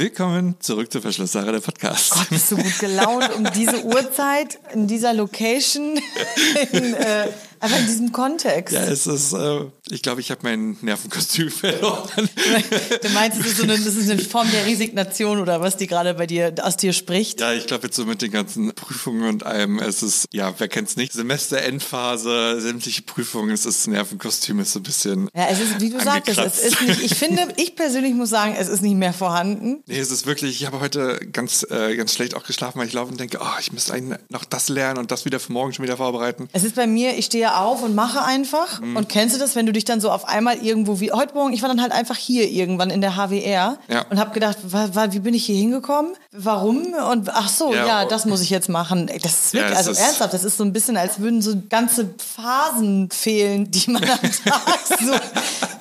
Willkommen zurück zur Verschlusssache der Podcast. Gott, bist du gut gelaunt um diese Uhrzeit, in dieser Location, in, äh, einfach in diesem Kontext. Ja, es ist, äh, ich glaube, ich habe mein Nervenkostüm verloren. Du meinst, das ist, so eine, das ist eine Form der Resignation oder was die gerade bei dir aus dir spricht? Ja, ich glaube jetzt so mit den ganzen Prüfungen und allem, es ist, ja, wer kennt's nicht, Semesterendphase, sämtliche Prüfungen, es ist Nervenkostüm, ist so ein bisschen Ja, es ist, wie du sagtest, es ist nicht, ich finde, ich persönlich muss sagen, es ist nicht mehr vorhanden. Nee, es ist wirklich, ich habe heute ganz, äh, ganz schlecht auch geschlafen, weil ich laufe und denke, oh, ich müsste eigentlich noch das lernen und das wieder für morgen schon wieder vorbereiten. Es ist bei mir, ich stehe auf und mache einfach. Mhm. Und kennst du das, wenn du dich dann so auf einmal irgendwo wie heute Morgen, ich war dann halt einfach hier irgendwann in der HWR Ja. und habe gedacht, wa, wa, wie bin ich hier hingekommen? Warum? Und ach so, Ja, ja, oh. das muss ich jetzt machen. Das ist Ja, wirklich, es also ist- ernsthaft, das ist so ein bisschen, als würden so ganze Phasen fehlen, die man am Tag so,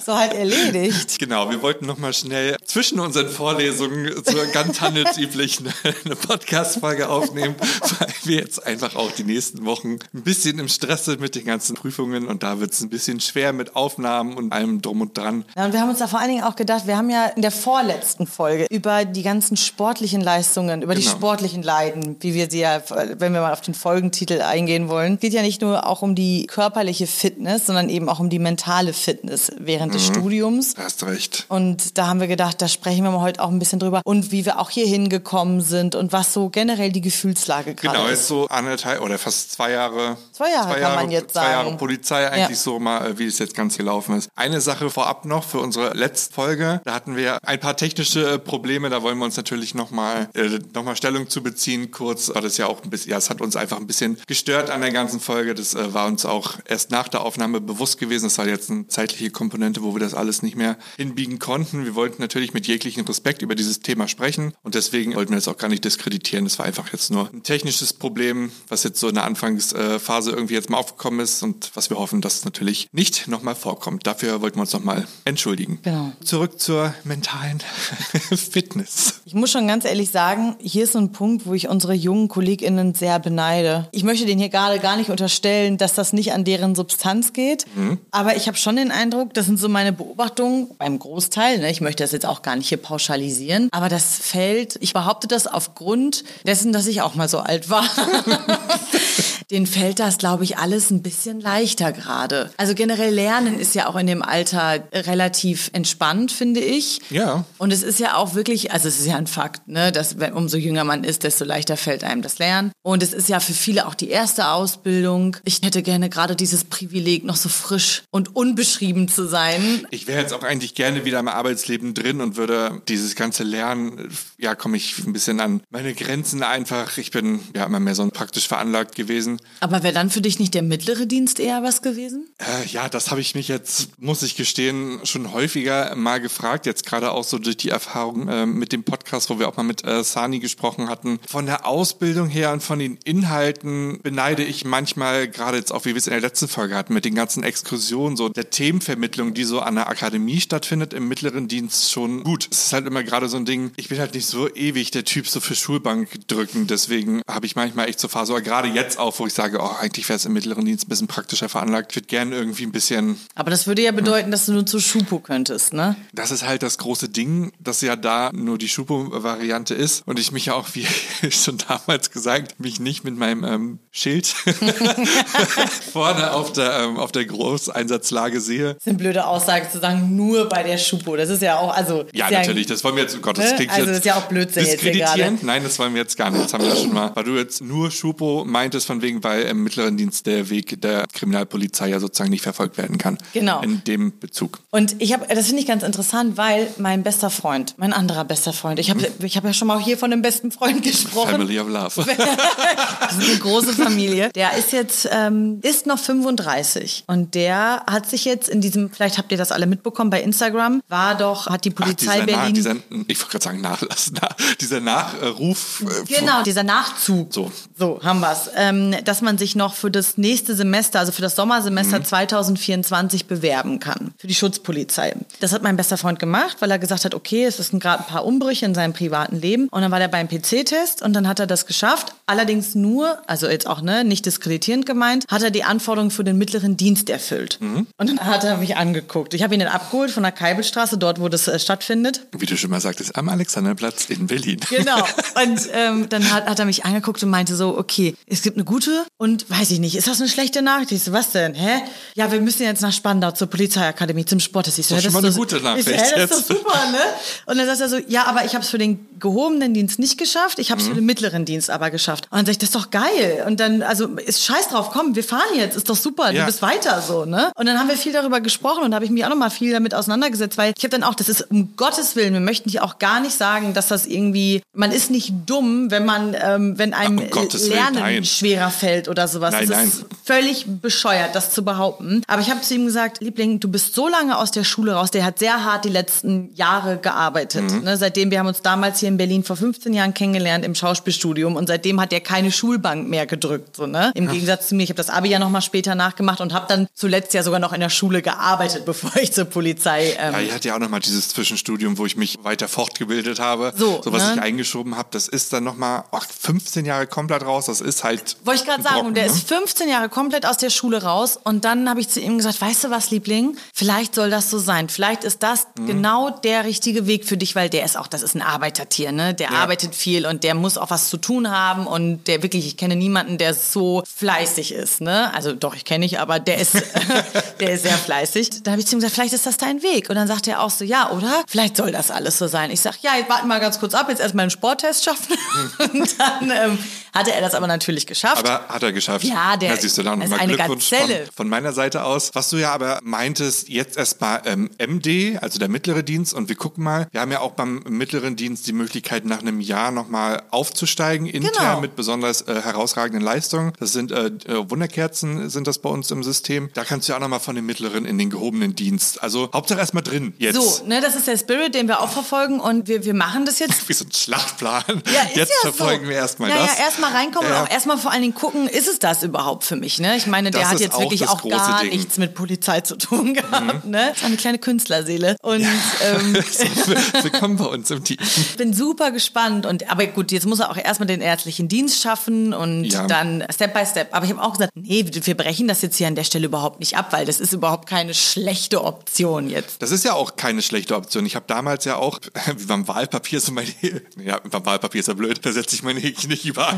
so halt erledigt. Genau, wir wollten noch mal schnell zwischen unseren Vorlesungen so ganz handelsüblich eine, eine Podcast-Folge aufnehmen, weil wir jetzt einfach auch die nächsten Wochen ein bisschen im Stress sind mit den ganzen Prüfungen und da wird es ein bisschen schwer mit Aufnahmen und allem drum und dran. Ja, und wir haben uns da vor allen Dingen auch gedacht, wir haben ja in der vorletzten Folge über die ganzen sportlichen Leistungen, über die Genau. sportlichen Leiden, wie wir sie ja, wenn wir mal auf den Folgentitel eingehen wollen, geht ja nicht nur auch um die körperliche Fitness, sondern eben auch um die mentale Fitness während des Studiums. Hast recht. Und da haben wir gedacht, da sprechen wir mal heute auch ein bisschen drüber und wie wir auch hier hingekommen sind und was so generell die Gefühlslage gerade Genau, ist. jetzt so anderthalb oder fast zwei Jahre. Zwei Jahre kann man jetzt zwei sagen. Jahre Polizei eigentlich Ja. so mal, äh, wie es jetzt ganz gelaufen ist. Eine Sache vorab noch für unsere letzte Folge. Da hatten wir ein paar technische äh, Probleme. Da wollen wir uns natürlich nochmal äh, noch mal Stellung zu beziehen. Kurz war das ja auch ein bisschen, ja, es hat uns einfach ein bisschen gestört an der ganzen Folge. Das äh, war uns auch erst nach der Aufnahme bewusst gewesen. Das war jetzt eine zeitliche Komponente, wo wir das alles nicht mehr hinbiegen konnten. Wir wollten natürlich mit jeglichem Respekt über dieses Thema sprechen und deswegen wollten wir das auch gar nicht diskreditieren. Das war einfach jetzt nur ein technisches Problem, was jetzt so in der Anfangsphase irgendwie jetzt mal aufgekommen ist und was wir hoffen, dass es natürlich nicht nochmal vorkommt. Dafür wollten wir uns nochmal entschuldigen. Genau. Zurück zur mentalen Fitness. Ich muss schon ganz ehrlich sagen, hier ist so ein Punkt, wo ich unsere jungen KollegInnen sehr beneide. Ich möchte denen hier gerade gar nicht unterstellen, dass das nicht an deren Substanz geht. Aber ich habe schon den Eindruck, das sind so meine Beobachtungen beim Großteil. Ne? Ich möchte das jetzt auch gar nicht hier pauschalisieren. Aber das fällt, ich behaupte das aufgrund dessen, dass ich auch mal so alt war. Den fällt das, glaube ich, alles ein bisschen leichter gerade. Also generell Lernen ist ja auch in dem Alter relativ entspannt, finde ich. Ja. Und es ist ja auch wirklich, also es ist ja ein Fakt, ne, dass wenn, umso jünger man ist, desto leichter fällt einem das Lernen. Und es ist ja für viele auch die erste Ausbildung. Ich hätte gerne gerade dieses Privileg, noch so frisch und unbeschrieben zu sein. Ich wäre jetzt auch eigentlich gerne wieder im Arbeitsleben drin und würde dieses ganze Lernen, ja, komme ich ein bisschen an meine Grenzen einfach. Ich bin ja immer mehr so praktisch veranlagt gewesen. Aber wäre dann für dich nicht der mittlere Dienst eher was gewesen? Äh, ja, das habe ich mich jetzt, muss ich gestehen, schon häufiger mal gefragt. Jetzt gerade auch so durch die Erfahrung äh, mit dem Podcast, wo wir auch mal mit äh, Sani gesprochen hatten. Von der Ausbildung her und von den Inhalten beneide ich manchmal, gerade jetzt auch, wie wir es in der letzten Folge hatten, mit den ganzen Exkursionen, so der Themenvermittlung, die so an der Akademie stattfindet, im mittleren Dienst schon gut. Es ist halt immer gerade so ein Ding, ich bin halt nicht so ewig der Typ so für Schulbank drücken. Deswegen habe ich manchmal echt so Phase, gerade jetzt auch, wo ich sage, oh, eigentlich wäre es im mittleren Dienst ein bisschen praktischer veranlagt. Ich würde gerne irgendwie ein bisschen Aber das würde ja bedeuten, dass du nur zu Schupo könntest, ne? das ist halt das große Ding, dass ja da nur die Schupo-Variante ist und ich mich ja auch, wie schon damals gesagt, mich nicht mit meinem ähm, Schild vorne auf der, ähm, auf der Großeinsatzlage sehe. Das ist eine blöde Aussage zu sagen, nur bei der Schupo. Das ist ja auch, also. Ja, ist natürlich, das wollen wir jetzt, oh Gott, das Ne? klingt Also jetzt das ist ja auch Blödsinn jetzt hier gerade. Nein, das wollen wir jetzt gar nicht. Das haben wir ja schon mal. Weil du jetzt nur Schupo meintest, von wegen, weil im mittleren Dienst der Weg der Kriminalpolizei ja sozusagen nicht verfolgt werden kann. Genau. In dem Bezug. Und ich habe, das finde ich ganz interessant, weil mein bester Freund, mein anderer bester Freund, ich habe ich hab ja schon mal hier von einem besten Freund gesprochen. Family of Love. Das ist eine große Familie. Der ist jetzt, ähm, ist noch 35 und der hat sich jetzt in diesem, vielleicht habt ihr das alle mitbekommen bei Instagram, war doch, hat die Ach, Polizei dieser, Nach, Berlin. dieser, ich wollte gerade sagen Nachlass, na, dieser Nachruf. äh, Genau, dieser Nachzug. So. So haben wir's. Ähm, dass man sich noch für das nächste Semester, also für das Sommersemester 2024 bewerben kann. Für die Schutzpolizei. Das hat mein bester Freund gemacht, weil er gesagt hat, okay, es ist gerade ein paar Umbrüche in seinem privaten Leben. Und dann war der beim PC-Test und dann hat er das geschafft. Allerdings nur, also jetzt auch ne, nicht diskreditierend gemeint, hat er die Anforderungen für den mittleren Dienst erfüllt. Mhm. Und dann hat er mich angeguckt. Ich habe ihn dann abgeholt von der Keibelstraße, dort, wo das äh, stattfindet. Wie du schon mal sagtest, am Alexanderplatz in Berlin. Genau. Und ähm, dann hat, hat er mich angeguckt und meinte so, okay, es gibt eine gute und weiß ich nicht, ist das eine schlechte Nachricht? Ich so, was denn? Hä? Ja, wir müssen jetzt nach Spandau zur Polizeiakademie, zum Sport. Ich so, Das ist hä, schon mal eine so- gute Ich so, Nachricht hä, das ist doch super, ne? Und dann sagt er so, ja, aber ich habe es für den gehobenen Dienst nicht geschafft, ich habe es Mhm. für den mittleren Dienst aber geschafft. Und dann sag ich, das ist doch geil. Und dann, also ist scheiß drauf, komm, wir fahren jetzt, ist doch super, Ja. du bist weiter so, ne? Und dann haben wir viel darüber gesprochen und da habe ich mich auch nochmal viel damit auseinandergesetzt, weil ich habe dann auch, das ist um Gottes Willen, wir möchten hier auch gar nicht sagen, dass das irgendwie, man ist nicht dumm, wenn man, ähm, wenn einem Um Gottes Willen, Lernen schwerer fällt oder sowas. Nein, das nein. ist völlig bescheuert, das zu behaupten. Aber ich habe zu ihm gesagt, Liebling, du bist so lange aus der Schule raus, der hat sehr hart die letzten Jahre gearbeitet. Mhm. Ne? Seitdem, wir haben uns damals hier in Berlin vor 15 Jahren kennengelernt im Schauspielstudium und seitdem hat er keine Schulbank mehr gedrückt. So, ne? Im Gegensatz zu mir, ich habe das Abi ja noch mal später nachgemacht und habe dann zuletzt ja sogar noch in der Schule gearbeitet, bevor ich zur Polizei ähm, Ja, ich hatte ja auch nochmal dieses Zwischenstudium, wo ich mich weiter fortgebildet habe. So, so was ne? ich eingeschoben habe, das ist dann nochmal 15 Jahre komplett raus. Das ist halt. Wollte ich gerade sagen, Brocken, und der ne? ist 15 Jahre komplett aus der Schule raus. Und dann habe ich zu ihm gesagt, weißt du was, Liebling, vielleicht soll das so sein. Vielleicht ist das Mhm. genau der richtige Weg für dich, weil der ist auch, das ist ein Arbeitertier, ne? Der Ja. arbeitet viel und der muss auch was zu tun haben. Und der wirklich, ich kenne niemanden, der so fleißig ist, ne? Also doch, ich kenne ich, aber der ist, der ist sehr fleißig. Da habe ich zu ihm gesagt, vielleicht ist das dein Weg. Und dann sagt er auch so, ja, oder? Vielleicht soll das alles so sein. Ich sag, ja, jetzt warten mal ganz kurz ab, jetzt erstmal einen Sporttest schaffen. und dann ähm, hatte er das aber natürlich geschafft. Aber hat er geschafft. Ja, der siehst du dann ist nochmal eine Glückwunsch von, Gazelle. von meiner Seite aus. Was du ja aber meintest, jetzt erstmal ähm, MD, also der mittlere Dienst. Und wir gucken mal, wir haben ja auch beim mittleren Dienst die Möglichkeit, nach einem Jahr nochmal aufzusteigen, intern Genau. mit besonders äh, herausragenden Leistungen. Das sind äh, äh, Wunderkerzen, sind das bei uns im System. Da kannst du ja auch nochmal von den mittleren in den gehobenen Dienst. Also Hauptsache erstmal drin jetzt. So, ne, das ist der Spirit, den wir auch verfolgen und wir, wir machen das jetzt. Wie so ein Schlachtplan. Ja, ist jetzt ja verfolgen so. wir erstmal ja, das. Ja, erstmal reinkommen Ja. und auch erstmal vor allen Dingen gucken, ist es das überhaupt für mich? Ne? Ich meine, der Das hat ist jetzt auch wirklich auch gar Ding. nichts mit Polizei zu tun gehabt. Ne? Das ist eine kleine Künstlerseele. Und ähm, Willkommen bei uns im Team. ich bin super gespannt. Und aber gut, jetzt muss er auch erstmal den ärztlichen Dienst schaffen und Ja. dann Step by Step. Aber ich habe auch gesagt, nee, wir brechen das jetzt hier an der Stelle überhaupt nicht ab, weil das ist überhaupt keine schlechte Option jetzt. Das ist ja auch keine schlechte Option. Ich habe damals ja auch, wie beim Wahlpapier so meine, ja, beim Wahlpapier ist ja blöd, da setze ich meine Häkchen nicht überall.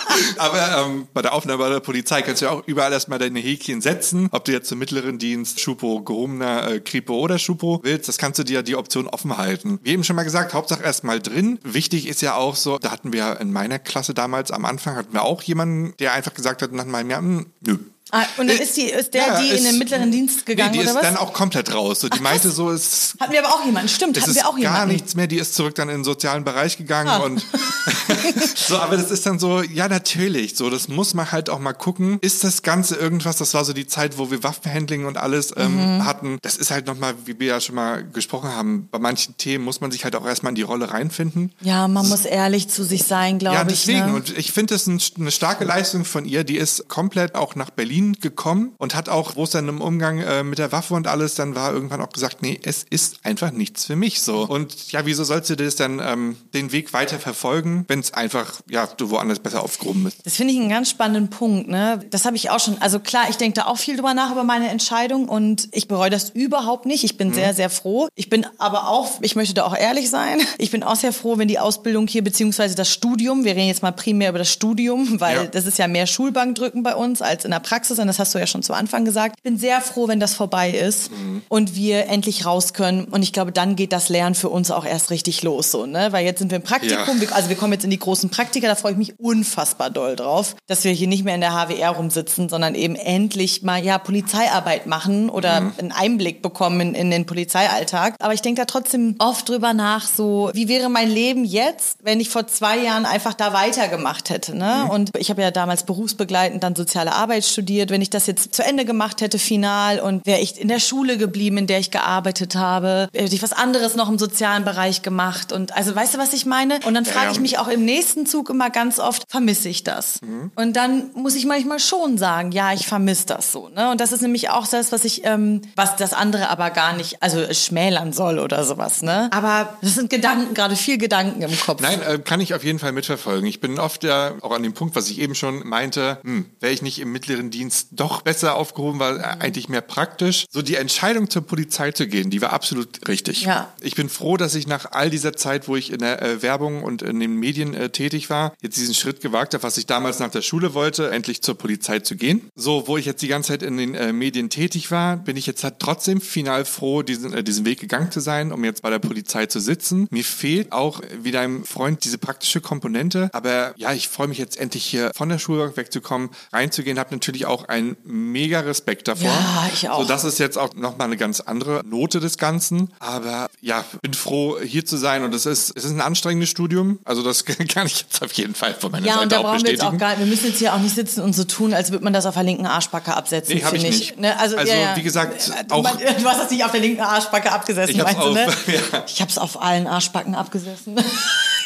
Aber ähm, bei der Aufnahme der Polizei kannst du ja auch überall erstmal deine Häkchen setzen. Ob du jetzt zum mittleren Dienst, Schupo, gehobener äh, Kripo oder Schupo willst, das kannst du dir die Option offen halten. Wie eben schon mal gesagt, Hauptsache erstmal drin. Wichtig ist ja auch so, da hatten wir in meiner Klasse damals am Anfang, hatten wir auch jemanden, der einfach gesagt hat nach einem Jahr, hm, nö, Ah, und dann ist, die, ist der, Ja, die in ist- den mittleren Dienst gegangen nee, die oder ist was? dann auch komplett raus. So, die meinte so, es Hatten wir aber auch jemanden, stimmt, hatten wir auch gar jemanden. nichts mehr, die ist zurück dann in den sozialen Bereich gegangen Ah. und so, aber das ist dann so, ja natürlich, so, das muss man halt auch mal gucken. Ist das Ganze irgendwas, das war so die Zeit, wo wir Waffenhandling und alles ähm, Mhm. hatten. Das ist halt nochmal, wie wir ja schon mal gesprochen haben, bei manchen Themen muss man sich halt auch erstmal in die Rolle reinfinden. Ja, man muss ehrlich zu sich sein, glaube Ja, ich. deswegen. Ne? Und ich finde das ein, eine starke Leistung von ihr. Die ist komplett auch nach Berlin gekommen und hat auch, wo es dann im Umgang äh, mit der Waffe und alles, dann war irgendwann auch gesagt, nee, es ist einfach nichts für mich so. Und ja, wieso sollst du das dann ähm, den Weg weiter verfolgen, wenn es einfach, ja, du woanders besser aufgehoben bist? Das finde ich einen ganz spannenden Punkt. Ne? Das habe ich auch schon. Also klar, ich denke da auch viel drüber nach über meine Entscheidung und ich bereue das überhaupt nicht. Ich bin Mhm. sehr, sehr froh. Ich bin aber auch, ich möchte da auch ehrlich sein, ich bin auch sehr froh, wenn die Ausbildung hier, beziehungsweise das Studium, wir reden jetzt mal primär über das Studium, weil Ja. das ist ja mehr Schulbankdrücken bei uns als in der Praxis und das hast du ja schon zu Anfang gesagt. Ich bin sehr froh, wenn das vorbei ist Mhm. und wir endlich raus können und ich glaube, dann geht das Lernen für uns auch erst richtig los, so, ne? Weil jetzt sind wir im Praktikum, Ja. also wir kommen jetzt in die großen Praktika, da freue ich mich unfassbar doll drauf, dass wir hier nicht mehr in der HWR rumsitzen, sondern eben endlich mal ja Polizeiarbeit machen oder Mhm. einen Einblick bekommen in, in den Polizeialltag. Aber ich denke da trotzdem oft drüber nach, so wie wäre mein Leben jetzt, wenn ich vor zwei Jahren einfach da weitergemacht hätte. Ne? Und ich habe ja damals berufsbegleitend dann soziale Arbeit studiert frustriert, wenn ich das jetzt zu Ende gemacht hätte, final, und wäre ich in der Schule geblieben, in der ich gearbeitet habe, hätte ich was anderes noch im sozialen Bereich gemacht. Und also weißt du, was ich meine? Und dann frage ich mich auch im nächsten Zug immer ganz oft, vermisse ich das? Und dann muss ich manchmal schon sagen, ja, ich vermisse das so. Ne? Und das ist nämlich auch das, was ich, ähm, was das andere aber gar nicht, also schmälern soll oder sowas. Ne? Aber das sind Gedanken, gerade viel Gedanken im Kopf. Nein, äh, kann ich auf jeden Fall mitverfolgen. Ich bin oft ja auch an dem Punkt, was ich eben schon meinte, hm, wäre ich nicht im mittleren Dienst doch besser aufgehoben, weil äh, eigentlich mehr praktisch. So die Entscheidung zur Polizei zu gehen, die war absolut richtig. Ja. Ich bin froh, dass ich nach all dieser Zeit, wo ich in der äh, Werbung und in den Medien äh, tätig war, jetzt diesen Schritt gewagt habe, was ich damals nach der Schule wollte, endlich zur Polizei zu gehen. So, wo ich jetzt die ganze Zeit in den äh, Medien tätig war, bin ich jetzt halt trotzdem final froh, diesen, äh, diesen Weg gegangen zu sein, um jetzt bei der Polizei zu sitzen. Mir fehlt auch, äh, wie deinem Freund, diese praktische Komponente. Aber ja, ich freue mich jetzt endlich hier von der Schulbank wegzukommen, reinzugehen, habe natürlich auch einen mega Respekt davor. Ja, ich auch. So, das ist jetzt auch nochmal eine ganz andere Note des Ganzen. Aber ja, bin froh, hier zu sein. Und es ist, es ist ein anstrengendes Studium. Also das kann ich jetzt auf jeden Fall von meiner Ja, Seite und da auch brauchen wir jetzt bestätigen. auch gar wir müssen jetzt hier auch nicht sitzen und so tun, als würde man das auf der linken Arschbacke absetzen, Nee, hab ich finde nicht. Ne? Also, Also, ja, wie gesagt, Äh, auch- man, du hast das nicht auf der linken Arschbacke abgesessen, Ich meinst du, ne? auf- ja. Ich hab's auf allen Arschbacken abgesessen.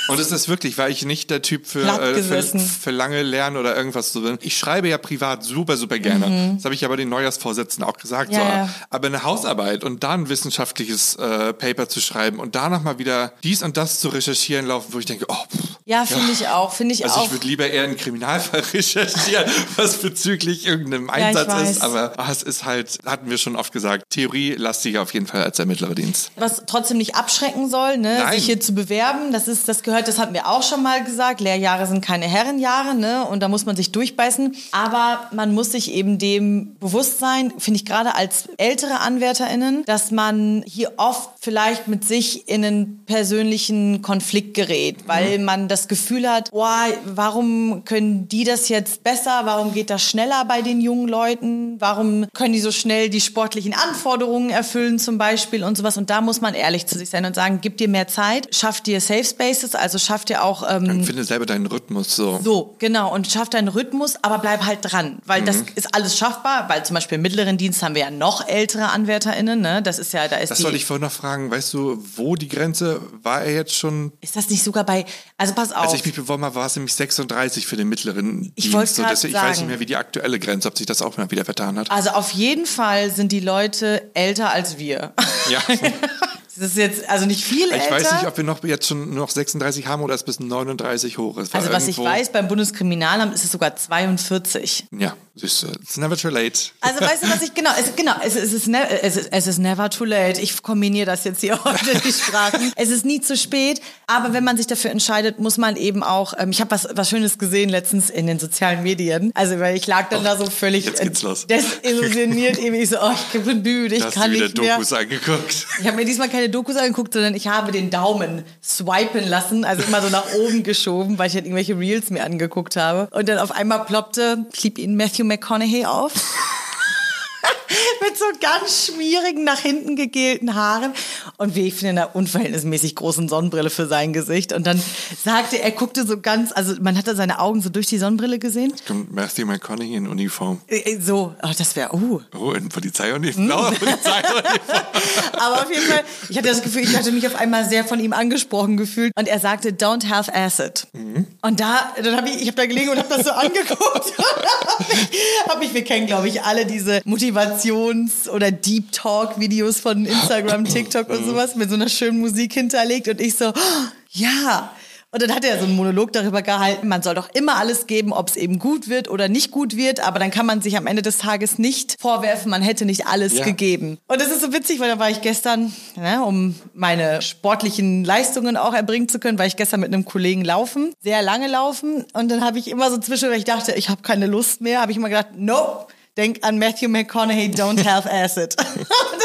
Und es ist wirklich, weil ich nicht der Typ für, äh, für, für lange Lernen oder irgendwas so bin. Ich schreibe ja privat super, super gerne. Das habe ich aber den Neujahrsvorsitzenden auch gesagt. Mhm. Ja, so. ja. Aber eine Hausarbeit und da ein wissenschaftliches äh, Paper zu schreiben und danach mal wieder dies und das zu recherchieren laufen, wo ich denke, oh, pff, Ja, finde ich auch, finde ich also auch. ich würde lieber eher einen Kriminalfall recherchieren, was bezüglich irgendeinem Einsatz weiß. ist. Aber ah, es ist halt, hatten wir schon oft gesagt, theorielastiger auf jeden Fall als der mittlere Dienst. was trotzdem nicht abschrecken soll, ne, Nein. sich hier zu bewerben. Das ist, das gehört, das hatten wir auch schon mal gesagt. Lehrjahre sind keine Herrenjahre, ne, und da muss man sich durchbeißen. Aber man muss sich eben dem bewusst sein, finde ich gerade als ältere AnwärterInnen, dass man hier oft vielleicht mit sich in einen persönlichen Konflikt gerät, weil man das Gefühl hat, boah, warum können die das jetzt besser? Warum geht das schneller bei den jungen Leuten? Warum können die so schnell die sportlichen Anforderungen erfüllen zum Beispiel und sowas? Und da muss man ehrlich zu sich sein und sagen, gib dir mehr Zeit, schaff dir Safe Spaces, also schaff dir auch ähm, Finde selber deinen Rhythmus so. so, genau. Und schaff deinen Rhythmus, aber bleib halt dran. Weil das Mhm. ist alles schaffbar, weil zum Beispiel im mittleren Dienst haben wir ja noch ältere AnwärterInnen, ne? Das ist ja, da ist Das die. wollte ich vorhin noch fragen. Weißt du, wo die Grenze war er jetzt schon? ist das nicht sogar bei, also pass auf. Als ich mich beworben habe, war es nämlich 36 für den mittleren Ich Dienst. So, deswegen- ich weiß nicht mehr, wie die aktuelle Grenze, ob sich das auch mal wieder vertan hat. Also auf jeden Fall sind die Leute älter als wir. Ja. Das ist jetzt also nicht viel Ich älter. weiß nicht, ob wir noch jetzt schon noch 36 haben oder es bis 39 hoch ist. Also was ich weiß, beim Bundeskriminalamt ist es sogar 42. Ja, siehst du, it's never too late. Also weißt du, was ich genau, es, genau, es, es, ist ne, es, ist, es ist never too late. Ich kombiniere das jetzt hier heute die Sprachen. Es ist nie zu spät, aber wenn man sich dafür entscheidet, muss man eben auch. Ähm, ich habe was was Schönes gesehen letztens in den sozialen Medien. Also weil ich lag dann da so völlig jetzt geht's los. desillusioniert, irgendwie ich so, oh, ich bin müde, ich Hast kann du wieder nicht mehr. Dokus angeguckt? Ich habe mir diesmal keine Dokus angeguckt, sondern ich habe den Daumen swipen lassen, also immer so nach oben geschoben, weil ich halt irgendwelche Reels mir angeguckt habe. Und dann auf einmal ploppte, ich lieb ihn, Matthew McConaughey auf. Mit so ganz schmierigen, nach hinten gegelten Haaren und wie ich finde, einer unverhältnismäßig großen Sonnenbrille für sein Gesicht. Und dann sagte er, guckte so ganz, also man hatte seine Augen so durch die Sonnenbrille gesehen. Kommt Matthew McConaughey in Uniform. Äh, So, oh, das wäre, uh, Oh, in Polizeiuniform. Blauer Polizeiuniform. Aber auf jeden Fall, ich hatte das Gefühl, ich hatte mich auf einmal sehr von ihm angesprochen gefühlt. Und er sagte, don't have acid. Und da, dann habe ich, ich habe da gelegen und habe das so angeguckt. habe ich, wir kennen, glaube ich, alle diese Motivations- oder Deep Talk-Videos von Instagram, TikTok und sowas mit so einer schönen Musik hinterlegt. Und ich so, oh, ja. Und dann hat er so einen Monolog darüber gehalten, man soll doch immer alles geben, ob es eben gut wird oder nicht gut wird, aber dann kann man sich am Ende des Tages nicht vorwerfen, man hätte nicht alles Ja. gegeben. Und das ist so witzig, weil da war ich gestern, ne, um meine sportlichen Leistungen auch erbringen zu können, war ich gestern mit einem Kollegen laufen, sehr lange laufen und dann habe ich immer so zwischen, weil ich dachte, ich habe keine Lust mehr, habe ich immer gedacht, nope. Denk an Matthew McConaughey, don't have acid. das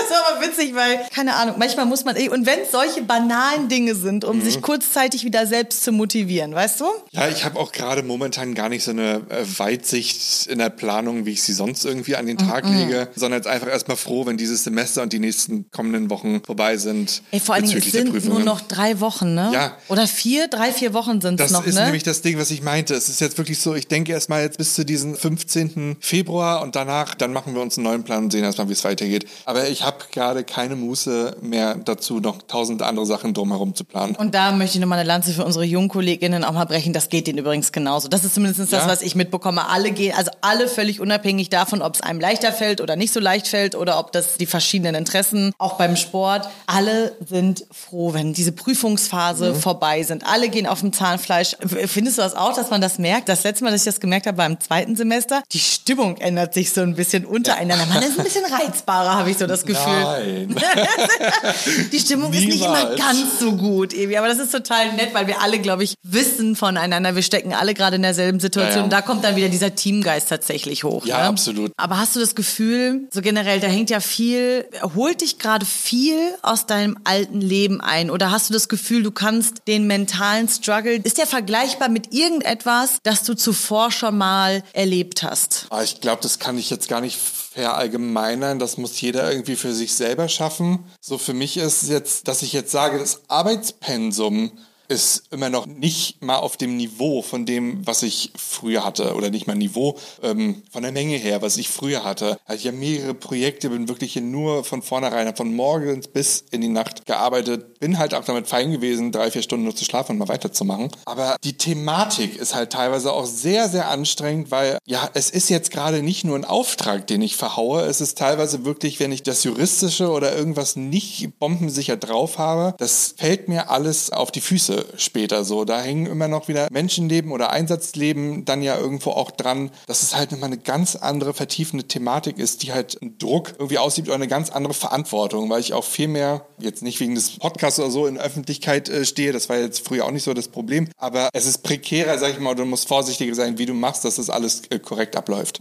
war aber witzig, weil, keine Ahnung, manchmal muss man, eh- und wenn es solche banalen Dinge sind, um sich kurzzeitig wieder selbst zu motivieren, weißt du? Ja, ich habe auch gerade momentan gar nicht so eine äh, Weitsicht in der Planung, wie ich sie sonst irgendwie an den Tag lege, sondern jetzt einfach erstmal froh, wenn dieses Semester und die nächsten kommenden Wochen vorbei sind. Ey, vor allen Dingen, es sind nur noch drei Wochen, ne? Ja. Oder vier, drei, vier Wochen sind es Das noch, ist ne? nämlich das Ding, was ich meinte. Es ist jetzt wirklich so, ich denke erstmal jetzt bis zu diesem 15. Februar und danach, dann machen wir uns einen neuen Plan und sehen erstmal, wie es weitergeht. Aber ich habe gerade keine Muße mehr dazu, noch tausend andere Sachen drumherum zu planen. Und da möchte ich nochmal eine Lanze für unsere jungen Kolleginnen auch mal brechen. Das geht denen übrigens genauso. Das ist zumindest das, Ja? was ich mitbekomme. Alle gehen, also alle völlig unabhängig davon, ob es einem leichter fällt oder nicht so leicht fällt oder ob das die verschiedenen Interessen, auch beim Sport. Alle sind froh, wenn diese Prüfungsphase vorbei sind. Alle gehen auf dem Zahnfleisch. Findest du das auch, dass man das merkt? Das letzte Mal, dass ich das gemerkt habe beim zweiten Semester, die Stimmung ändert sich so ein bisschen untereinander. Man ist ein bisschen reizbarer, habe ich so das Gefühl. Nein. Die Stimmung ist nicht immer Niemals. ganz so gut, Evi, aber das ist total nett, weil wir alle, glaube ich, wissen voneinander. Wir stecken alle gerade in derselben Situation. Ja, ja. Da kommt dann wieder dieser Teamgeist tatsächlich hoch. Ja, ne? absolut. Aber hast du das Gefühl, so generell, da hängt ja viel, holt dich gerade viel aus deinem alten Leben ein? Oder hast du das Gefühl, du kannst den mentalen Struggle, ist der vergleichbar mit irgendetwas, das du zuvor schon mal erlebt hast? Aber ich glaube, das kann ich jetzt gar nicht verallgemeinern. Das muss jeder irgendwie für sich selber schaffen. So für mich ist jetzt, dass ich jetzt sage, das Arbeitspensum ist immer noch nicht mal auf dem Niveau von dem, was ich früher hatte. Oder nicht mal Niveau ähm, von der Menge her, was ich früher hatte. Also ich habe mehrere Projekte, bin wirklich hier nur von vornherein, von morgens bis in die Nacht gearbeitet. Bin halt auch damit fein gewesen, drei, vier Stunden nur zu schlafen und mal weiterzumachen. Aber die Thematik ist halt teilweise auch sehr, sehr anstrengend, weil ja, es ist jetzt gerade nicht nur ein Auftrag, den ich verhaue. Es ist teilweise wirklich, wenn ich das Juristische oder irgendwas nicht bombensicher drauf habe, das fällt mir alles auf die Füße später so. Da hängen immer noch wieder Menschenleben oder Einsatzleben dann ja irgendwo auch dran, dass es halt nochmal eine ganz andere vertiefende Thematik ist, die halt einen Druck irgendwie ausübt oder eine ganz andere Verantwortung, weil ich auch viel mehr, jetzt nicht wegen des Podcasts oder so, in Öffentlichkeit äh, stehe. Das war jetzt früher auch nicht so das Problem. Aber es ist prekärer, sag ich mal, du musst vorsichtiger sein, wie du machst, dass das alles äh, korrekt abläuft.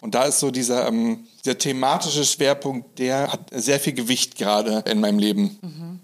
Und da ist so dieser, ähm, dieser thematische Schwerpunkt, der hat sehr viel Gewicht gerade in meinem Leben.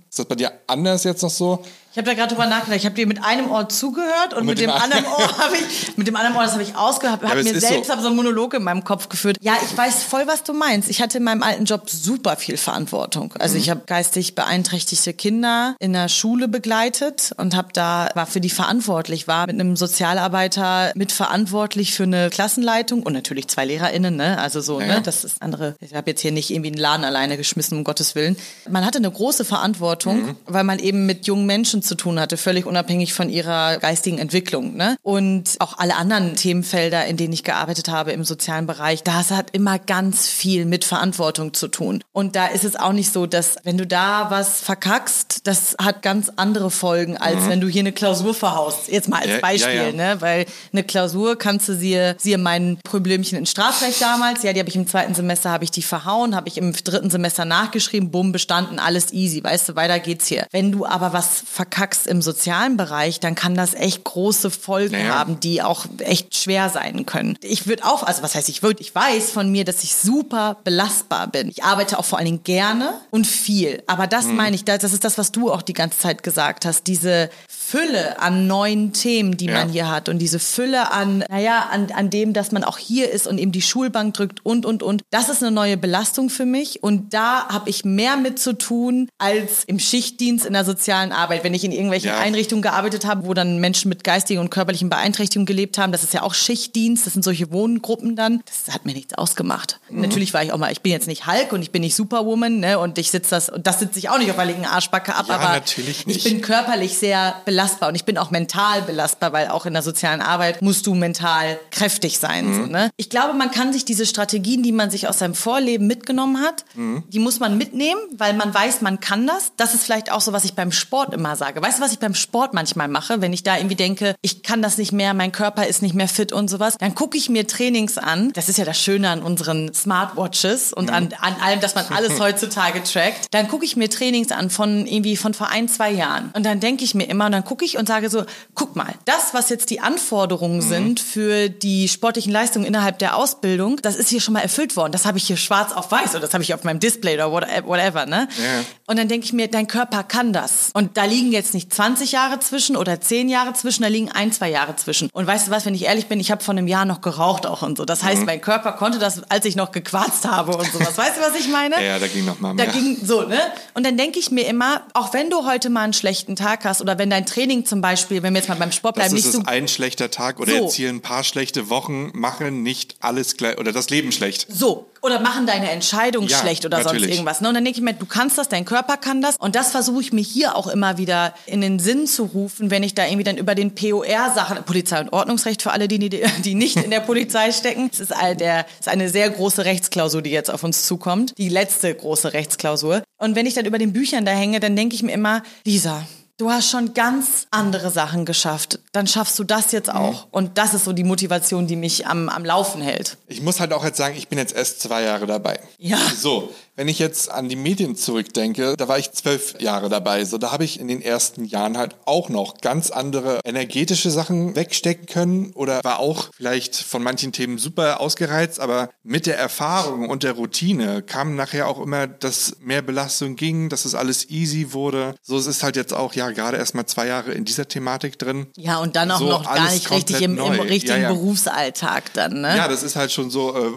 Ist das bei dir anders jetzt noch so? Ich habe da gerade drüber nachgedacht. Ich habe dir mit einem Ohr zugehört und, mit, mit dem dem anderen Ohr habe ich mit dem anderen Ohr das habe ich ausgehört, habe es mir selbst so. hab so einen Monolog in meinem Kopf geführt. Ja, ich weiß voll, was du meinst. Ich hatte in meinem alten Job super viel Verantwortung. Also Mhm. ich habe geistig beeinträchtigte Kinder in der Schule begleitet und habe da war für die verantwortlich, war mit einem Sozialarbeiter mitverantwortlich für eine Klassenleitung und natürlich zwei LehrerInnen, ne? Also so, Ja. ne? Das ist andere. Ich habe jetzt hier nicht irgendwie einen Laden alleine geschmissen, um Gottes Willen. Man hatte eine große Verantwortung, Mhm. weil man eben mit jungen Menschen zu tun hatte, völlig unabhängig von ihrer geistigen Entwicklung. Ne? Und auch alle anderen Themenfelder, in denen ich gearbeitet habe im sozialen Bereich, das hat immer ganz viel mit Verantwortung zu tun. Und da ist es auch nicht so, dass wenn du da was verkackst, das hat ganz andere Folgen, als wenn du hier eine Klausur verhaust. Jetzt mal als Mhm. Ja, Beispiel, ja, ja. ne? Weil eine Klausur kannst du sie, siehe mein Problemchen in Strafrecht damals, ja, die habe ich im zweiten Semester, habe ich die verhauen, habe ich im dritten Semester nachgeschrieben, bumm, bestanden, alles easy, weißt du, weiter geht's hier. Wenn du aber was verkackst im sozialen Bereich, dann kann das echt große Folgen Naja. haben, die auch echt schwer sein können. Ich würde auch, also was heißt ich würde, ich weiß von mir, dass ich super belastbar bin. Ich arbeite auch vor allen Dingen gerne und viel. Aber das Mhm. meine ich, das ist das, was du auch die ganze Zeit gesagt hast, diese Fülle an neuen Themen, die Ja. man hier hat und diese Fülle an, naja, an, an dem, dass man auch hier ist und eben die Schulbank drückt und, und, und. Das ist eine neue Belastung für mich und da habe ich mehr mit zu tun als im Schichtdienst in der sozialen Arbeit. Wenn ich in irgendwelchen Ja. Einrichtungen gearbeitet habe, wo dann Menschen mit geistigen und körperlichen Beeinträchtigungen gelebt haben, das ist ja auch Schichtdienst, das sind solche Wohngruppen dann. Das hat mir nichts ausgemacht. Mhm. Natürlich war ich auch mal, ich bin jetzt nicht Hulk und ich bin nicht Superwoman, ne, und ich sitze das, und das sitze ich auch nicht auf der linken Arschbacke ab, Ja, aber natürlich ich bin körperlich sehr belastbar und ich bin auch mental belastbar, weil auch in der sozialen Arbeit musst du mental kräftig sein. Mhm. So, ne? Ich glaube, man kann sich diese Strategien, die man sich aus seinem Vorleben mitgenommen hat, Mhm. die muss man mitnehmen, weil man weiß, man kann das. Das ist vielleicht auch so, was ich beim Sport immer sage. Weißt du, was ich beim Sport manchmal mache, wenn ich da irgendwie denke, ich kann das nicht mehr, mein Körper ist nicht mehr fit und sowas, dann gucke ich mir Trainings an. Das ist ja das Schöne an unseren Smartwatches und an, an allem, dass man alles heutzutage trackt. Dann gucke ich mir Trainings an von irgendwie von vor ein, zwei Jahren. Und dann denke ich mir immer, und dann gucke ich und sage so, guck mal, das, was jetzt die Anforderungen sind für die sportlichen Leistungen innerhalb der Ausbildung, das ist hier schon mal erfüllt worden. Das habe ich hier schwarz auf weiß oder das habe ich auf meinem Display oder what- whatever, ne? Ja. Und dann denke ich mir, dein Körper kann das. Und da liegen jetzt nicht 20 Jahre zwischen oder 10 Jahre zwischen, da liegen ein, zwei Jahre zwischen. Und weißt du was, wenn ich ehrlich bin, ich habe vor einem Jahr noch geraucht auch und so. Das heißt, mein Körper konnte das, als ich noch gequarzt habe und sowas. Weißt du, was ich meine? Ja, da ging noch mal Da mehr. ging so, ne? Und dann denke ich mir immer, auch wenn du heute mal einen schlechten Tag hast oder wenn dein Training zum Beispiel, wenn wir jetzt mal beim Sport bleiben, das nicht ist so ein schlechter Tag oder So. hier ein paar schlechte Wochen machen nicht alles gleich oder das Leben schlecht. So, oder machen deine Entscheidung Ja, schlecht oder sonst natürlich. irgendwas. Ne? Und dann denke ich mir, du kannst das, dein Körper kann das. Und das versuche ich mir hier auch immer wieder in den Sinn zu rufen, wenn ich da irgendwie dann über den POR-Sachen, Polizei- und Ordnungsrecht für alle, die, die, nicht in der Polizei stecken. Es ist, all der, ist eine sehr große Rechtsklausur, die jetzt auf uns zukommt. Die letzte große Rechtsklausur. Und wenn ich dann über den Büchern da hänge, dann denke ich mir immer, Lisa, Du hast schon ganz andere Sachen geschafft. Dann schaffst du das jetzt auch. Und das ist so die Motivation, die mich am, am Laufen hält. Ich muss halt auch jetzt sagen, ich bin jetzt erst zwei Jahre dabei. Ja. So, wenn ich jetzt an die Medien zurückdenke, da war ich zwölf Jahre dabei. So, da habe ich in den ersten Jahren halt auch noch ganz andere energetische Sachen wegstecken können oder war auch vielleicht von manchen Themen super ausgereizt, aber mit der Erfahrung und der Routine kam nachher auch immer, dass mehr Belastung ging, dass es alles easy wurde. So, es ist halt jetzt auch, ja, gerade erst mal zwei Jahre in dieser Thematik drin. Ja, und dann auch So, noch gar nicht richtig im, im richtigen Ja, ja. Berufsalltag dann, ne? Ja, das ist halt schon so, äh,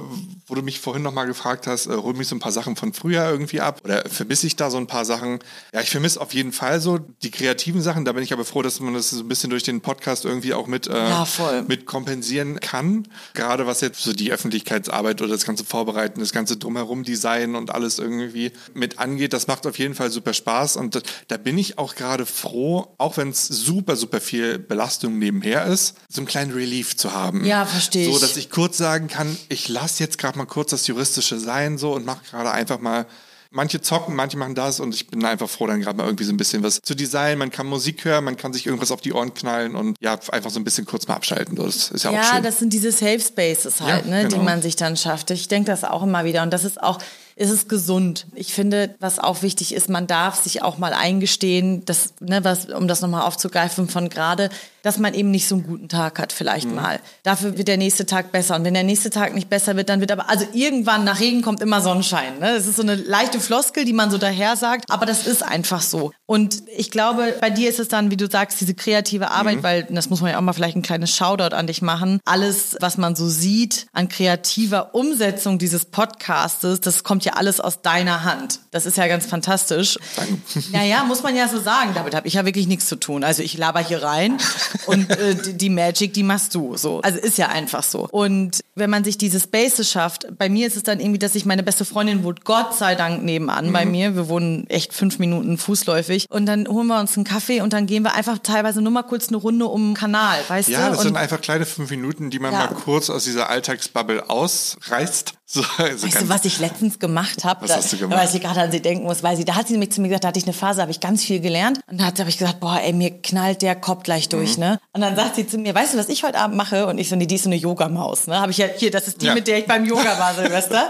wo du mich vorhin nochmal gefragt hast, äh, hol mich so ein paar Sachen von früher irgendwie ab oder vermisse ich da so ein paar Sachen? Ja, ich vermisse auf jeden Fall so die kreativen Sachen, da bin ich aber froh, dass man das so ein bisschen durch den Podcast irgendwie auch mit, äh, Ja, mit kompensieren kann. Gerade was jetzt so die Öffentlichkeitsarbeit oder das ganze Vorbereiten, das ganze Drumherum Design und alles irgendwie mit angeht, das macht auf jeden Fall super Spaß und da, da bin ich auch gerade froh, auch wenn es super, super viel Belastung nebenher ist, so einen kleinen Relief zu haben. Ja, verstehe ich. So, dass ich kurz sagen kann, ich lasse jetzt gerade mal kurz das Juristische sein so und mache gerade einfach mal. Manche zocken, manche machen das und ich bin einfach froh, dann gerade mal irgendwie so ein bisschen was zu designen. Man kann Musik hören, man kann sich irgendwas auf die Ohren knallen und ja, einfach so ein bisschen kurz mal abschalten. Das ist ja, auch Ja, schön. das sind diese Safe Spaces halt, Ja, ne, die genau. man sich dann schafft. Ich denke das auch immer wieder. Und das ist auch, ist es gesund. Ich finde, was auch wichtig ist, man darf sich auch mal eingestehen, dass, ne, was, um das nochmal aufzugreifen von gerade, dass man eben nicht so einen guten Tag hat, vielleicht Mhm. mal. Dafür wird der nächste Tag besser. Und wenn der nächste Tag nicht besser wird, dann wird aber, also irgendwann nach Regen kommt immer Sonnenschein. Ne? Das ist so eine leichte Floskel, die man so daher sagt, aber das ist einfach so. Und ich glaube, bei dir ist es dann, wie du sagst, diese kreative Arbeit, Mhm. weil das muss man ja auch mal vielleicht ein kleines Shoutout an dich machen. Alles, was man so sieht an kreativer Umsetzung dieses Podcastes, das kommt ja alles aus deiner Hand. Das ist ja ganz fantastisch. Danke. Naja, muss man ja so sagen. Damit habe ich ja wirklich nichts zu tun. Also ich laber hier rein und äh, die, Magic, die machst du. So. Also ist ja einfach so. Und wenn man sich diese Spaces schafft, bei mir ist es dann irgendwie, dass ich meine beste Freundin wohnt Gott sei Dank nebenan bei mir. Wir wohnen echt fünf Minuten fußläufig. Und dann holen wir uns einen Kaffee und dann gehen wir einfach teilweise nur mal kurz eine Runde um den Kanal, weißt ja, du? das und sind einfach kleine fünf Minuten, die man Ja. mal kurz aus dieser Alltagsbubble ausreißt. So, also Weißt du, was ich letztens gemacht habe? Was hast du gemacht? Weil ich gerade an sie denken muss, weil sie, da hat sie nämlich zu mir gesagt, da hatte ich eine Phase, habe ich ganz viel gelernt. Und da habe ich gesagt, boah, ey, mir knallt der Kopf gleich durch, Mhm. ne? Und dann sagt sie zu mir, weißt du, was ich heute Abend mache? Und ich so, nee, die ist so eine Yogamaus, ne? Habe ich ja, hier, das ist die, Ja. mit der ich beim Yoga war, Silvester.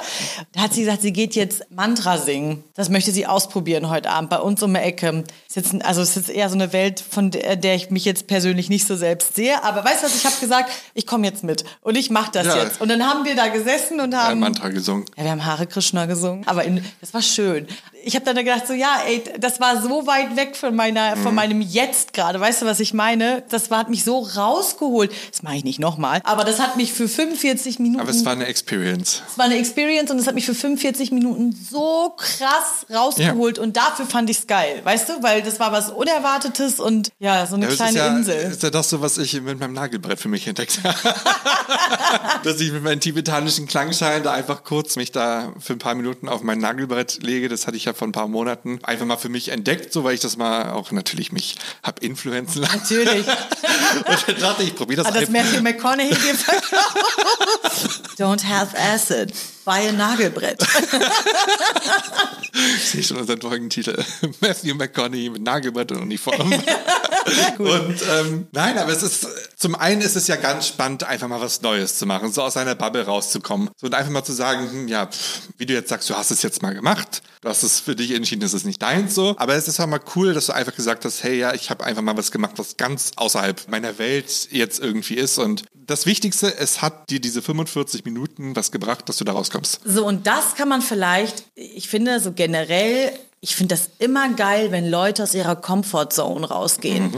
Da hat sie gesagt, sie geht jetzt Mantra singen. Das möchte sie ausprobieren heute Abend bei uns um die Ecke. Ist jetzt, also es ist eher so eine Welt, von der, der ich mich jetzt persönlich nicht so selbst sehe. Aber weißt du was, ich habe gesagt, ich komme jetzt mit und ich mache das Ja. jetzt. Und dann haben wir da gesessen und äh, haben Mantra gesungen. ja, wir haben Hare Krishna gesungen, aber in, das war schön. Ich habe dann gedacht, so ja, ey, das war so weit weg von meiner, Mhm. von meinem Jetzt gerade. Weißt du, was ich meine? Das war, hat mich so rausgeholt. Das mache ich nicht nochmal, aber das hat mich für 45 Minuten. Aber es war eine Experience. es war eine Experience und es hat mich für 45 Minuten so krass rausgeholt und dafür fand ich's geil, weißt du, weil das war was Unerwartetes und ja, so eine Ja, kleine ist ja, Insel. ist ja das so, was ich mit meinem Nagelbrett für mich entdeckt habe. Dass ich mit meinen tibetanischen Klangschalen da einfach kurz mich da für ein paar Minuten auf mein Nagelbrett lege. Das hatte ich ja vor ein paar Monaten einfach mal für mich entdeckt, so weil ich das mal auch natürlich mich hab influenzen lassen. Natürlich. Und dann dachte ich, ich probiere das Hat das. Matthew McConaughey dir verkauft? Don't have acid. Buy a Nagelbrett. Ich sehe schon unseren Folgentitel. Matthew McConaughey mit Nagelbrett und Uniform. und ähm, nein, aber es ist zum einen ist es ja ganz spannend, einfach mal was Neues zu machen, so aus seiner Bubble rauszukommen. So und einfach mal zu sagen, hm, ja, wie du jetzt sagst, du hast es jetzt mal gemacht, du hast es für dich entschieden, das ist nicht deins so. Aber es ist auch mal cool, dass du einfach gesagt hast, hey ja, ich habe einfach mal was gemacht, was ganz außerhalb meiner Welt jetzt irgendwie ist. Und das Wichtigste, es hat dir diese 45 Minuten was gebracht, dass du da rauskommst. So, und das kann man vielleicht, ich finde so generell, ich finde das immer geil, wenn Leute aus ihrer Comfortzone rausgehen.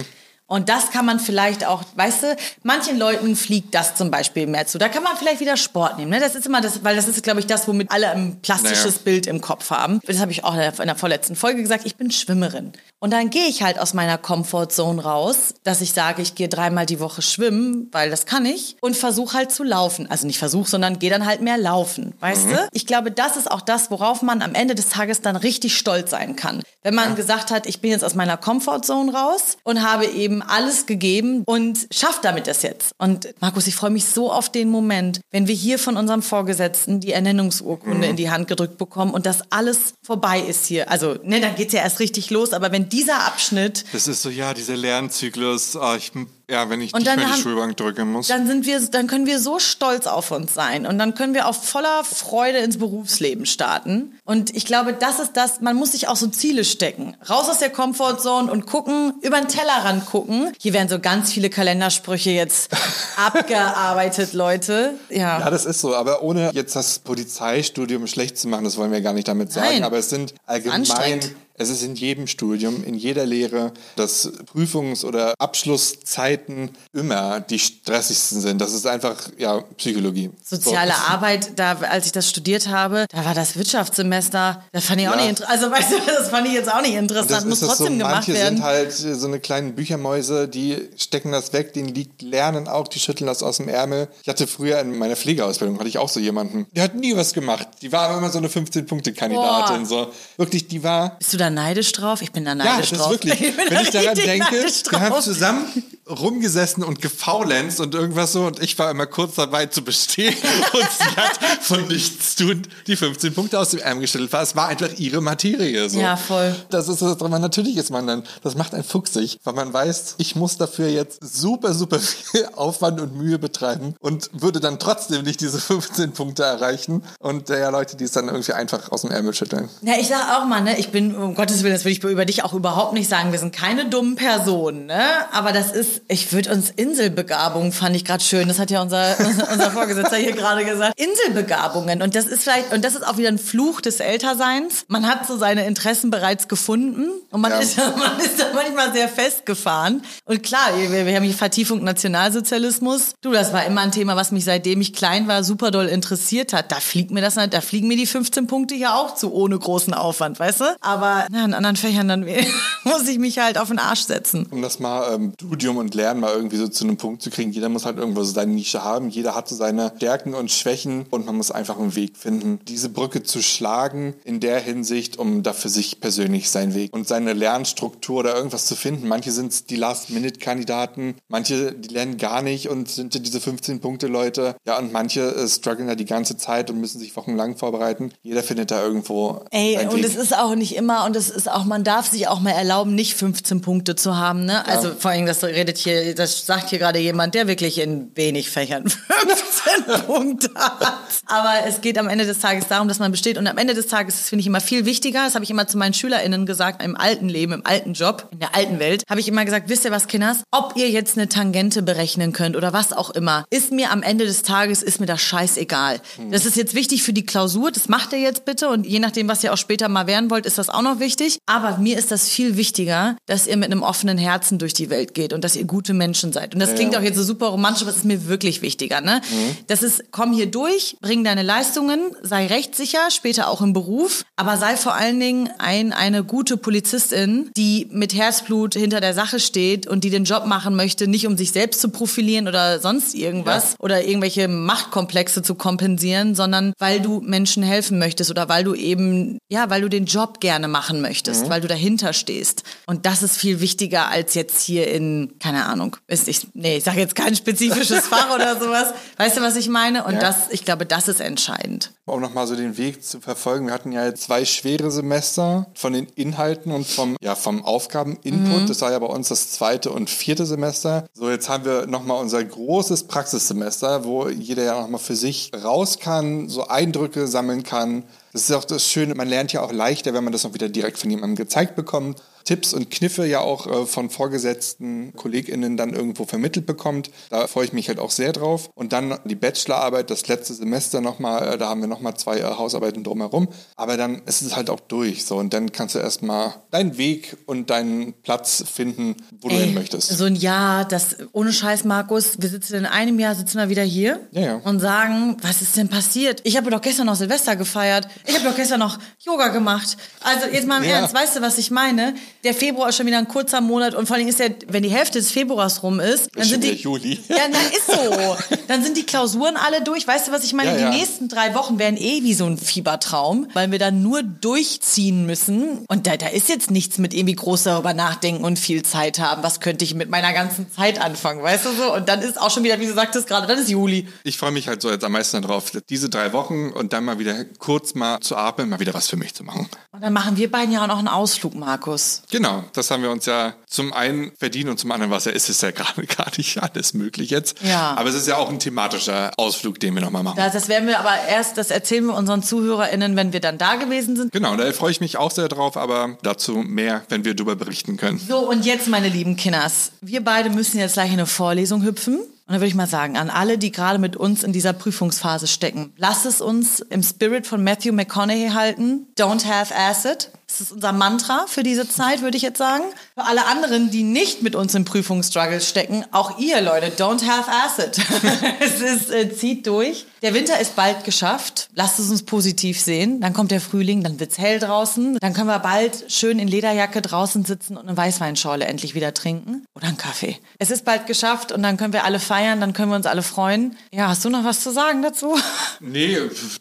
Und das kann man vielleicht auch, weißt du, manchen Leuten fliegt das zum Beispiel mehr zu. Da kann man vielleicht wieder Sport nehmen. Ne? Das ist immer das, weil das ist, glaube ich, das, womit alle ein plastisches naja. Bild im Kopf haben. Das habe ich auch in der vorletzten Folge gesagt. Ich bin Schwimmerin. Und dann gehe ich halt aus meiner Comfortzone raus, dass ich sage, ich gehe dreimal die Woche schwimmen, weil das kann ich, und versuche halt zu laufen. Also nicht versuche, sondern gehe dann halt mehr laufen. Weißt mhm. du? Ich glaube, das ist auch das, worauf man am Ende des Tages dann richtig stolz sein kann. Wenn man ja. gesagt hat, ich bin jetzt aus meiner Comfortzone raus und habe eben alles gegeben und schaffe damit das jetzt. Und Markus, ich freue mich so auf den Moment, wenn wir hier von unserem Vorgesetzten die Ernennungsurkunde mhm. in die Hand gedrückt bekommen und das alles vorbei ist hier. Also, ne, dann geht's ja erst richtig los, aber wenn dieser Abschnitt. Das ist so, ja, dieser Lernzyklus, oh, ich ja, wenn ich und dann die Schulbank drücken muss. Dann sind wir, dann können wir so stolz auf uns sein und dann können wir auch voller Freude ins Berufsleben starten. Und ich glaube, das ist das, man muss sich auch so Ziele stecken. Raus aus der Comfortzone und gucken, über den Tellerrand gucken. Hier werden so ganz viele Kalendersprüche jetzt abgearbeitet, Leute. Ja. ja, das ist so. Aber ohne jetzt das Polizeistudium schlecht zu machen, das wollen wir gar nicht damit sagen. Nein. Aber es sind allgemein es ist in jedem Studium, in jeder Lehre, dass Prüfungs- oder Abschlusszeiten immer die stressigsten sind. Das ist einfach ja Psychologie. Soziale so. Arbeit, da als ich das studiert habe, da war das Wirtschaftssemester, das fand ich auch ja. nicht interessant. Also weißt du, das fand ich jetzt auch nicht interessant. Muss trotzdem so, gemacht manche werden. Manche sind halt so eine kleinen Büchermäuse, die stecken das weg, denen liegt Lernen auch, die schütteln das aus dem Ärmel. Ich hatte früher in meiner Pflegeausbildung hatte ich auch so jemanden, der hat nie was gemacht. Die war immer so eine 15-Punkte-Kandidatin. So. Wirklich, die war. Bist du da neidisch drauf? Ich bin da neidisch ja, das drauf. Ist wirklich. Ich Wenn ich daran denke, wir haben zusammen rumgesessen und gefaulenzt und irgendwas so und ich war immer kurz dabei zu bestehen und sie hat von nichts tun die 15 Punkte aus dem Ärmel gestellt. Es war einfach ihre Materie. So. Ja, voll. Das ist das, natürlich ist man dann, das macht einen fuchsig, weil man weiß, ich muss dafür jetzt super, super viel Aufwand und Mühe betreiben und würde dann trotzdem nicht diese 15 Punkte erreichen und ja, Leute, die es dann irgendwie einfach aus dem Ärmel schütteln. Ja, ich sag auch mal, ne, ich bin, um Gottes Willen, das würde ich über dich auch überhaupt nicht sagen, wir sind keine dummen Personen, ne, aber das ist ich würde uns Inselbegabung fand ich gerade schön. Das hat ja unser, unser Vorgesetzter hier gerade gesagt. Inselbegabungen. Und das ist vielleicht, und das ist auch wieder ein Fluch des Älterseins. Man hat so seine Interessen bereits gefunden und man, ja. ist, man ist da manchmal sehr festgefahren. Und klar, wir, wir haben hier Vertiefung Nationalsozialismus. Du, das war immer ein Thema, was mich seitdem ich klein war, super doll interessiert hat. Da fliegt mir das, da fliegen mir die 15 Punkte ja auch zu, ohne großen Aufwand, weißt du? Aber na, in anderen Fächern dann muss ich mich halt auf den Arsch setzen. Um das mal ähm, Studium und Lernen mal irgendwie so zu einem Punkt zu kriegen. Jeder muss halt irgendwo so seine Nische haben. Jeder hat so seine Stärken und Schwächen und man muss einfach einen Weg finden, diese Brücke zu schlagen in der Hinsicht, um da für sich persönlich seinen Weg und seine Lernstruktur oder irgendwas zu finden. Manche sind die Last-Minute-Kandidaten, manche, die lernen gar nicht und sind diese 15-Punkte-Leute. Ja, und manche äh, strugglen da die ganze Zeit und müssen sich wochenlang vorbereiten. Jeder findet da irgendwo. Ey, und es ist auch nicht immer, und es ist auch, man darf sich auch mal erlauben, nicht 15 Punkte zu haben. Ne? Also ja. vor allem, das redet hier, das sagt hier gerade jemand, der wirklich in wenig Fächern 15 Punkte hat. Aber es geht am Ende des Tages darum, dass man besteht. Und am Ende des Tages, das finde ich immer viel wichtiger, das habe ich immer zu meinen SchülerInnen gesagt, im alten Leben, im alten Job, in der alten Welt, habe ich immer gesagt, wisst ihr was, Kinders? Ob ihr jetzt eine Tangente berechnen könnt oder was auch immer, ist mir am Ende des Tages, ist mir das scheißegal. Hm. Das ist jetzt wichtig für die Klausur, das macht ihr jetzt bitte. Und je nachdem, was ihr auch später mal werden wollt, ist das auch noch wichtig. Aber mir ist das viel wichtiger, dass ihr mit einem offenen Herzen durch die Welt geht und dass ihr gute Menschen seid. Und das klingt auch jetzt so super romantisch, aber es ist mir wirklich wichtiger. Ne? Mhm. Das ist, komm hier durch, bring deine Leistungen, sei rechtssicher, später auch im Beruf, aber sei vor allen Dingen ein, eine gute Polizistin, die mit Herzblut hinter der Sache steht und die den Job machen möchte, nicht um sich selbst zu profilieren oder sonst irgendwas ja. oder irgendwelche Machtkomplexe zu kompensieren, sondern weil du Menschen helfen möchtest oder weil du eben, ja, weil du den Job gerne machen möchtest, mhm. weil du dahinter stehst. Und das ist viel wichtiger als jetzt hier in, keine Ahnung, ist ich, nee, ich sage jetzt kein spezifisches Fach oder sowas. Weißt du, was ich meine? Und ja. das, ich glaube, das ist entscheidend. Um nochmal so den Weg zu verfolgen, wir hatten ja jetzt zwei schwere Semester von den Inhalten und vom, ja, vom Aufgabeninput. Mhm. Das war ja bei uns das zweite und vierte Semester. So, jetzt haben wir nochmal unser großes Praxissemester, wo jeder ja nochmal für sich raus kann, so Eindrücke sammeln kann. Das ist auch das Schöne, man lernt ja auch leichter, wenn man das noch wieder direkt von jemandem gezeigt bekommt Tipps und Kniffe ja auch äh, von vorgesetzten KollegInnen dann irgendwo vermittelt bekommt. Da freue ich mich halt auch sehr drauf. Und dann die Bachelorarbeit, das letzte Semester nochmal, äh, da haben wir nochmal zwei äh, Hausarbeiten drumherum. Aber dann ist es halt auch durch. So, und dann kannst du erstmal deinen Weg und deinen Platz finden, wo Ey, du hin möchtest. So ein Jahr, das ohne Scheiß, Markus, wir sitzen in einem Jahr, sitzen wir wieder hier ja, ja. und sagen, was ist denn passiert? Ich habe doch gestern noch Silvester gefeiert. Ich habe doch gestern noch Yoga gemacht. Also jetzt mal im ja. Ernst, weißt du, was ich meine? Der Februar ist schon wieder ein kurzer Monat und vor allem ist der, wenn die Hälfte des Februars rum ist, dann ist sind die Juli. Ja, na, ist so. Dann sind die Klausuren alle durch. Weißt du, was ich meine? Ja, die nächsten drei Wochen werden eh wie so ein Fiebertraum, weil wir dann nur durchziehen müssen. Und da, da ist jetzt nichts mit irgendwie groß darüber nachdenken und viel Zeit haben. Was könnte ich mit meiner ganzen Zeit anfangen, weißt du so? Und dann ist auch schon wieder, wie du sagtest gerade, dann ist Juli. Ich freue mich halt so jetzt am meisten darauf, diese drei Wochen und dann mal wieder kurz mal zu atmen, mal wieder was für mich zu machen. Und dann machen wir beiden ja auch noch einen Ausflug, Markus. Genau, das haben wir uns ja zum einen verdient und zum anderen was ja ist es ja gerade gar nicht alles möglich jetzt. Ja. Aber es ist ja auch ein thematischer Ausflug, den wir nochmal machen. Das, das werden wir aber erst, das erzählen wir unseren ZuhörerInnen, wenn wir dann da gewesen sind. Genau, da freue ich mich auch sehr drauf, aber dazu mehr, wenn wir darüber berichten können. So, und jetzt, meine lieben Kinders, wir beide müssen jetzt gleich in eine Vorlesung hüpfen. Und dann würde ich mal sagen, an alle, die gerade mit uns in dieser Prüfungsphase stecken, lasst es uns im Spirit von Matthew McConaughey halten. Don't have acid. Das ist unser Mantra für diese Zeit, würde ich jetzt sagen. Für alle anderen, die nicht mit uns im Prüfungsstruggle stecken, auch ihr, Leute, don't have acid. es ist, äh, zieht durch. Der Winter ist bald geschafft. Lasst es uns positiv sehen. Dann kommt der Frühling, dann wird's hell draußen. Dann können wir bald schön in Lederjacke draußen sitzen und eine Weißweinschorle endlich wieder trinken. Oder einen Kaffee. Es ist bald geschafft und dann können wir alle feiern, dann können wir uns alle freuen. Ja, hast du noch was zu sagen dazu? Nee,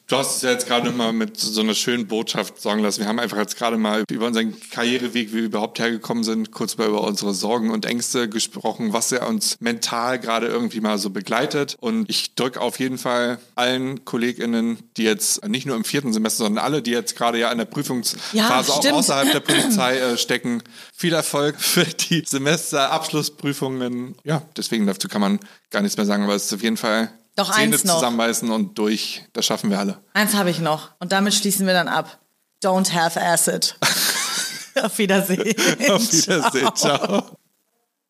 du hast es ja jetzt gerade mal mit so einer schönen Botschaft sagen lassen. Wir haben einfach jetzt gerade mal über unseren Karriereweg, wie wir überhaupt hergekommen sind, kurz mal über unsere Sorgen und Ängste gesprochen, was ja uns mental gerade irgendwie mal so begleitet. Und ich drücke auf jeden Fall allen KollegInnen, die jetzt nicht nur im vierten Semester, sondern alle, die jetzt gerade ja in der Prüfungsphase ja, auch außerhalb der Polizei äh, stecken, viel Erfolg für die Semesterabschlussprüfungen. Ja, deswegen dazu kann man gar nichts mehr sagen, aber es ist auf jeden Fall doch Zähne eins noch. zusammenbeißen und durch. Das schaffen wir alle. Eins habe ich noch. Und damit schließen wir dann ab. Don't have acid. Auf Wiedersehen. Auf Wiedersehen. Ciao. Ciao.